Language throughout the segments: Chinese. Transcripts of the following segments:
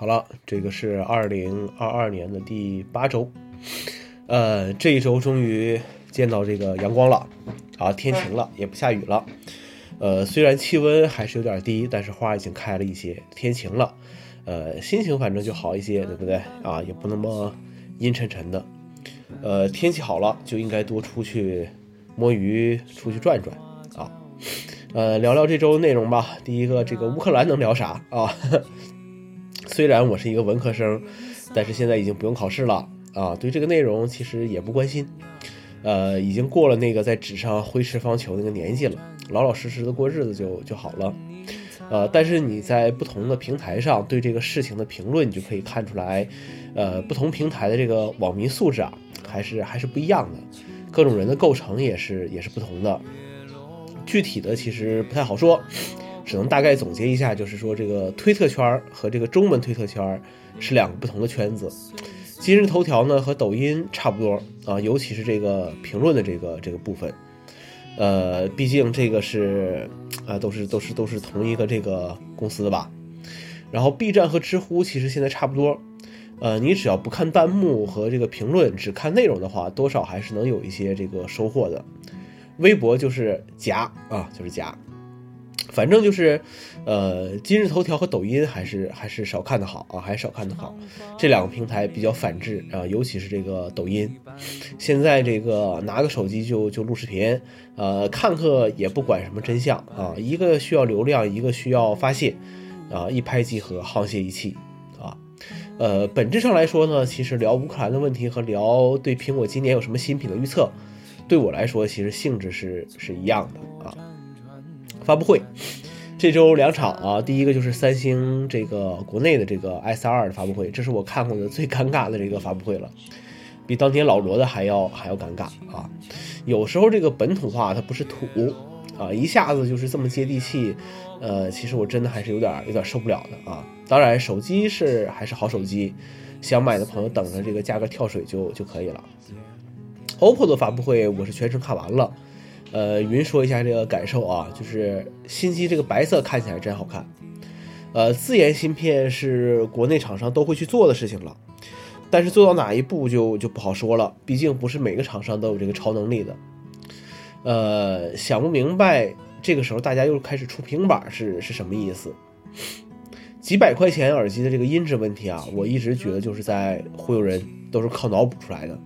好了，这个是二零二二年的第八周，呃，这一周终于见到这个阳光了，啊，天晴了，也不下雨了，呃，虽然气温还是有点低，但是花已经开了一些，天晴了，呃，心情反正就好一些，对不对？啊，也不那么阴沉沉的，呃，天气好了就应该多出去摸鱼，出去转转，啊，呃，聊聊这周内容吧。第一个，这个乌克兰能聊啥啊？虽然我是一个文科生，但是现在已经不用考试了啊，对这个内容其实也不关心，呃，已经过了那个在纸上挥斥方遒那个年纪了，老老实实的过日子就就好了，呃，但是你在不同的平台上对这个事情的评论，你就可以看出来，呃，不同平台的这个网民素质啊，还是还是不一样的，各种人的构成也是也是不同的，具体的其实不太好说。只能大概总结一下，就是说这个推特圈和这个中文推特圈是两个不同的圈子。今日头条呢和抖音差不多啊，尤其是这个评论的这个这个部分。呃，毕竟这个是啊，都是都是都是同一个这个公司的吧。然后 B 站和知乎其实现在差不多。呃，你只要不看弹幕和这个评论，只看内容的话，多少还是能有一些这个收获的。微博就是夹啊，就是夹。反正就是，呃，今日头条和抖音还是还是少看的好啊，还是少看的好。这两个平台比较反制啊，尤其是这个抖音。现在这个拿个手机就就录视频，呃，看客也不管什么真相啊，一个需要流量，一个需要发泄，啊，一拍即合，沆瀣一气啊。呃，本质上来说呢，其实聊乌克兰的问题和聊对苹果今年有什么新品的预测，对我来说其实性质是是一样的啊。发布会，这周两场啊，第一个就是三星这个国内的这个 S 二的发布会，这是我看过的最尴尬的这个发布会了，比当年老罗的还要还要尴尬啊！有时候这个本土化它不是土啊，一下子就是这么接地气，呃，其实我真的还是有点有点受不了的啊！当然手机是还是好手机，想买的朋友等着这个价格跳水就就可以了。OPPO 的发布会我是全程看完了。呃，云说一下这个感受啊，就是新机这个白色看起来真好看。呃，自研芯片是国内厂商都会去做的事情了，但是做到哪一步就就不好说了，毕竟不是每个厂商都有这个超能力的。呃，想不明白这个时候大家又开始出平板是是什么意思？几百块钱耳机的这个音质问题啊，我一直觉得就是在忽悠人，都是靠脑补出来的。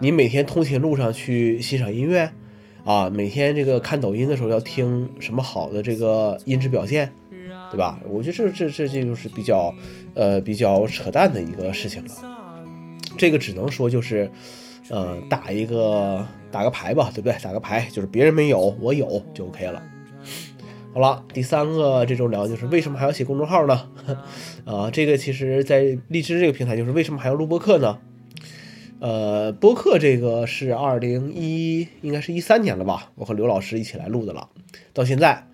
你每天通勤路上去欣赏音乐？啊，每天这个看抖音的时候要听什么好的这个音质表现，对吧？我觉得这这这这就是比较，呃，比较扯淡的一个事情了。这个只能说就是，呃，打一个打个牌吧，对不对？打个牌就是别人没有，我有就 OK 了。好了，第三个这周聊就是为什么还要写公众号呢？啊，这个其实在荔枝这个平台就是为什么还要录播课呢？呃，播客这个是二零一，应该是一三年了吧？我和刘老师一起来录的了，到现在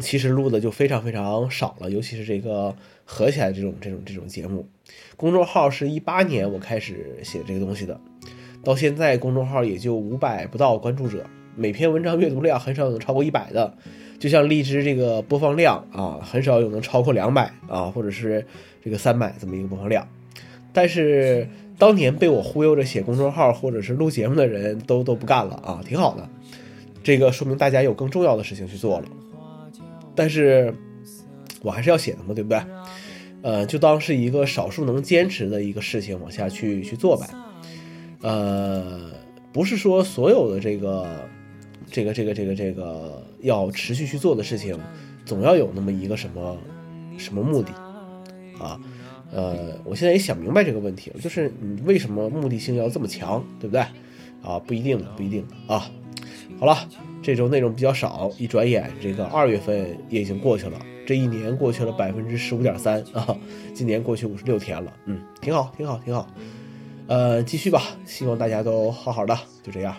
其实录的就非常非常少了，尤其是这个合起来这种这种这种节目。公众号是一八年我开始写这个东西的，到现在公众号也就五百不到关注者，每篇文章阅读量很少有能超过一百的，就像荔枝这个播放量啊，很少有能超过两百啊，或者是这个三百这么一个播放量，但是。当年被我忽悠着写公众号或者是录节目的人都都不干了啊，挺好的，这个说明大家有更重要的事情去做了。但是，我还是要写的嘛，对不对？呃，就当是一个少数能坚持的一个事情往下去去做呗。呃，不是说所有的这个这个这个这个这个要持续去做的事情，总要有那么一个什么什么目的啊。呃，我现在也想明白这个问题了，就是你为什么目的性要这么强，对不对？啊，不一定，不一定啊。好了，这周内容比较少，一转眼这个二月份也已经过去了，这一年过去了百分之十五点三啊，今年过去五十六天了，嗯，挺好，挺好，挺好。呃，继续吧，希望大家都好好的，就这样。